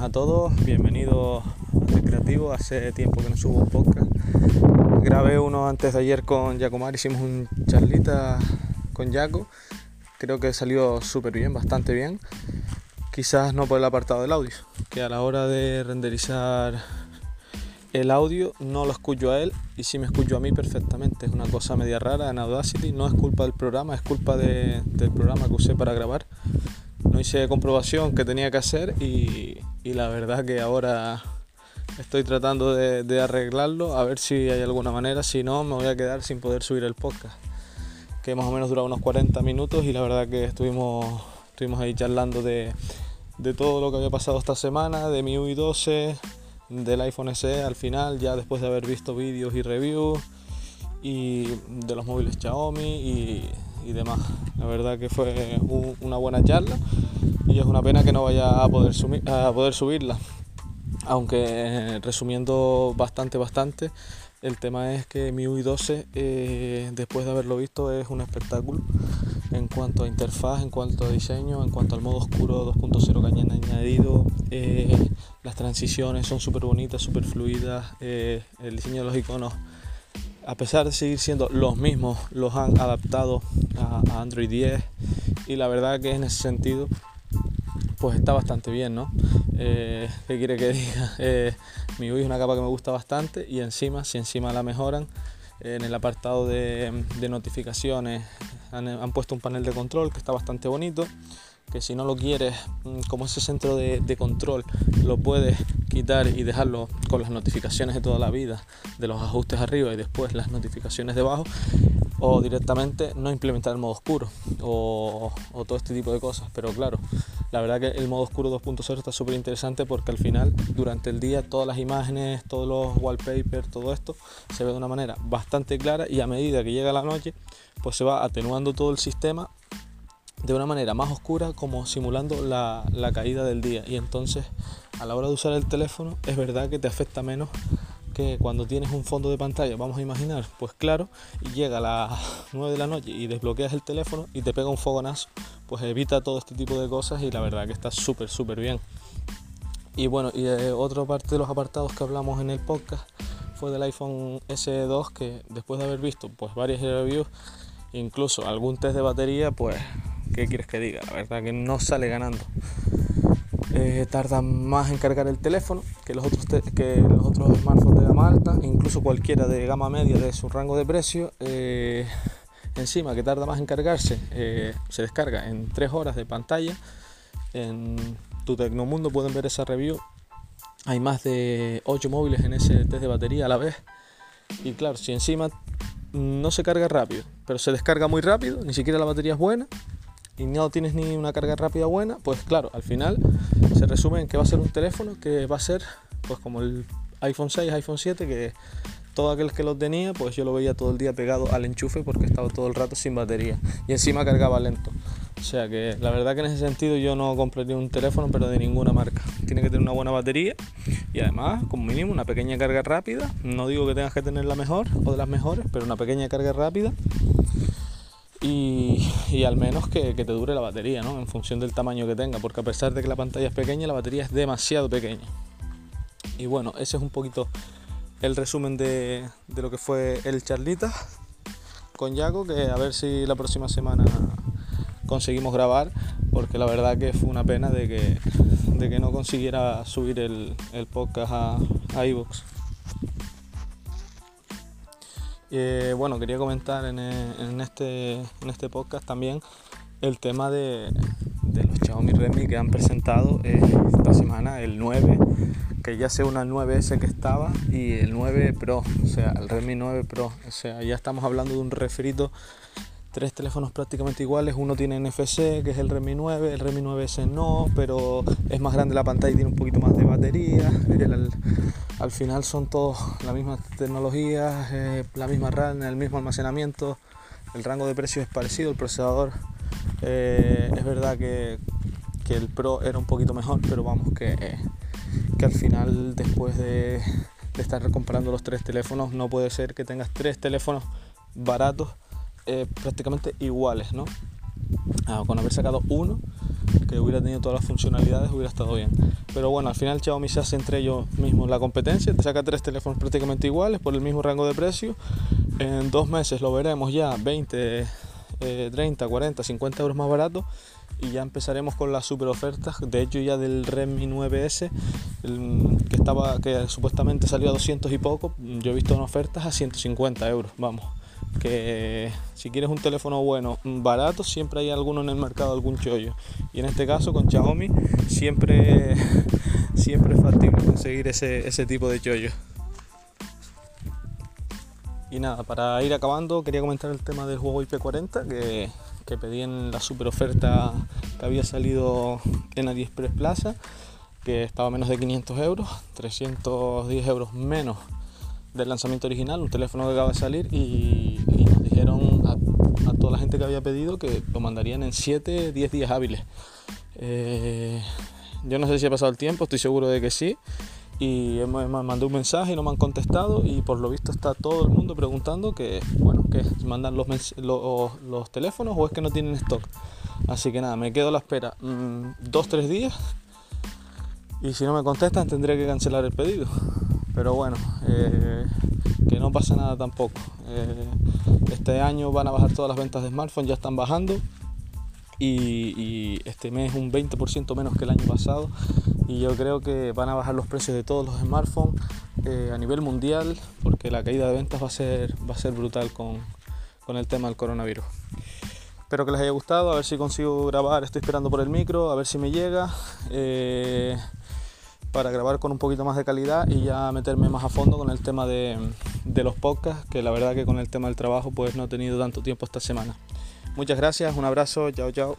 buenas a todos, bienvenidos a Creativo. Hace tiempo que no subo un podcast. Grabé uno antes de ayer con Jacomar, hicimos un charlita con Jaco. Creo que salió súper bien, bastante bien. Quizás no por el apartado del audio, que a la hora de renderizar el audio no lo escucho a él y sí me escucho a mí perfectamente. Es una cosa media rara en Audacity, no es culpa del programa, es culpa del programa que usé para grabar no hice comprobación que tenía que hacer y, la verdad que ahora estoy tratando de, arreglarlo a ver si hay alguna manera, si no me voy a quedar sin poder subir el podcast, que más o menos dura unos 40 minutos. Y la verdad que estuvimos, estuvimos ahí charlando de, todo lo que había pasado esta semana, de mi UI 12, del iPhone SE al final, ya después de haber visto vídeos y reviews y de los móviles Xiaomi y y demás. La verdad que fue una buena charla y es una pena que no vaya a poder, a poder subirla. Aunque resumiendo bastante, bastante, el tema es que mi UI 12, eh, después de haberlo visto, es un espectáculo en cuanto a interfaz, en cuanto a diseño, en cuanto al modo oscuro 2.0 que han añadido. Eh, las transiciones son súper bonitas, súper fluidas. Eh, el diseño de los iconos a pesar de seguir siendo los mismos, los han adaptado a, Android 10 y la verdad que en ese sentido pues está bastante bien, ¿no? Eh, ¿Qué quiere que diga? Eh, mi UI es una capa que me gusta bastante y encima, si encima la mejoran, en el apartado de, notificaciones han, puesto un panel de control que está bastante bonito que si no lo quieres mm, como ese centro de, control lo puedes quitar y dejarlo con las notificaciones de toda la vida de los ajustes arriba y después las notificaciones debajo o directamente no implementar el modo oscuro o, todo este tipo de cosas pero claro la verdad que el modo oscuro 2.0 está súper interesante porque al final durante el día todas las imágenes todos los wallpapers todo esto se ve de una manera bastante clara y a medida que llega la noche pues se va atenuando todo el sistema de una manera más oscura como simulando la, caída del día. Y entonces a la hora de usar el teléfono es verdad que te afecta menos cuando tienes un fondo de pantalla, vamos a imaginar, pues claro, y llega a las 9 de la noche y desbloqueas el teléfono y te pega un fogonazo, pues evita todo este tipo de cosas y la verdad que está súper, súper bien. Y bueno, y eh, otra parte de los apartados que hablamos en el podcast fue del iPhone SE2 que después de haber visto pues varias reviews, incluso algún test de batería, pues ¿qué quieres que diga? La verdad que no sale ganando. Eh, tarda más en cargar el teléfono que los otros que los otros smartphones de gama alta, incluso cualquiera de gama media de su rango de precio. Eh, encima que tarda más en cargarse, eh, se descarga en 3 horas de pantalla. En tu Tecnomundo pueden ver esa review. Hay más de 8 móviles en ese test de batería a la vez. Y claro, si encima no se carga rápido, pero se descarga muy rápido, ni siquiera la batería es buena, y no tienes ni una carga rápida buena, pues claro, al final se resume en que va a ser un teléfono que va a ser pues como el iPhone 6, iPhone 7, que todo aquel que lo tenía, pues yo lo veía todo el día pegado al enchufe porque estaba todo el rato sin batería y encima cargaba lento. O sea que la verdad que en ese sentido yo no compraría un teléfono pero de ninguna marca. Tiene que tener una buena batería y además como mínimo una pequeña carga rápida. No digo que tengas que tener la mejor o de las mejores, pero una pequeña carga rápida y, al menos que, te dure la batería, ¿no? En función del tamaño que tenga, porque a pesar de que la pantalla es pequeña, la batería es demasiado pequeña. Y bueno, ese es un poquito el resumen de, lo que fue el charlita con Yago, que a ver si la próxima semana conseguimos grabar, porque la verdad que fue una pena de que, de que no consiguiera subir el, podcast a, a iVoox. Eh, bueno, quería comentar en, en, este, en este podcast también el tema de, los Xiaomi Redmi que han presentado esta semana, el 9, que ya sea una 9S que estaba y el 9 Pro, o sea, el Redmi 9 Pro, o sea, ya estamos hablando de un refrito tres teléfonos prácticamente iguales. Uno tiene NFC, que es el Redmi 9, el Redmi 9S no, pero es más grande la pantalla y tiene un poquito más de batería. Al final son todos la misma tecnología, eh, la misma RAM, el mismo almacenamiento. El rango de precio es parecido, el procesador eh, es verdad que, el Pro era un poquito mejor, pero vamos que, que al final después de, estar comparando los tres teléfonos no puede ser que tengas tres teléfonos baratos eh, prácticamente iguales, ¿no? Ah, con haber sacado uno que hubiera tenido todas las funcionalidades hubiera estado bien. Pero bueno, al final Xiaomi se hace entre ellos mismos la competencia, te saca tres teléfonos prácticamente iguales por el mismo rango de precio. En dos meses lo veremos ya 20, 30, 40, 50 euros más barato y ya empezaremos con las super ofertas. De hecho, ya del Redmi 9S, que, estaba, que supuestamente salió a 200 y poco, yo he visto ofertas a 150 euros. Vamos, que si quieres un teléfono bueno, barato, siempre hay alguno en el mercado, algún chollo. Y en este caso, con Xiaomi, siempre, siempre es factible conseguir ese, ese tipo de chollo. Y nada, para ir acabando, quería comentar el tema del juego IP40 que que pedí en la super oferta que había salido en AliExpress Plaza, que estaba a menos de 500 euros, 310 euros menos del lanzamiento original, un teléfono que acaba de salir y, nos dijeron a, toda la gente que había pedido que lo mandarían en 7, 10 días hábiles. Eh, yo no sé si ha pasado el tiempo, estoy seguro de que sí y me mandé un mensaje y no me han contestado y por lo visto está todo el mundo preguntando que, bueno, que mandan los, los, teléfonos o es que no tienen stock. Así que nada, me quedo a la espera mm, dos, tres días y si no me contestan tendré que cancelar el pedido. Pero bueno, eh, que no pasa nada tampoco. Eh, este año van a bajar todas las ventas de smartphones, ya están bajando y, este mes un 20% menos que el año pasado y yo creo que van a bajar los precios de todos los smartphones eh, a nivel mundial porque la caída de ventas va a ser, va a ser brutal con, con el tema del coronavirus. Espero que les haya gustado, a ver si consigo grabar, estoy esperando por el micro, a ver si me llega. Para grabar con un poquito más de calidad y ya meterme más a fondo con el tema de, de, los podcasts, que la verdad que con el tema del trabajo pues no he tenido tanto tiempo esta semana. Muchas gracias, un abrazo, chao chao.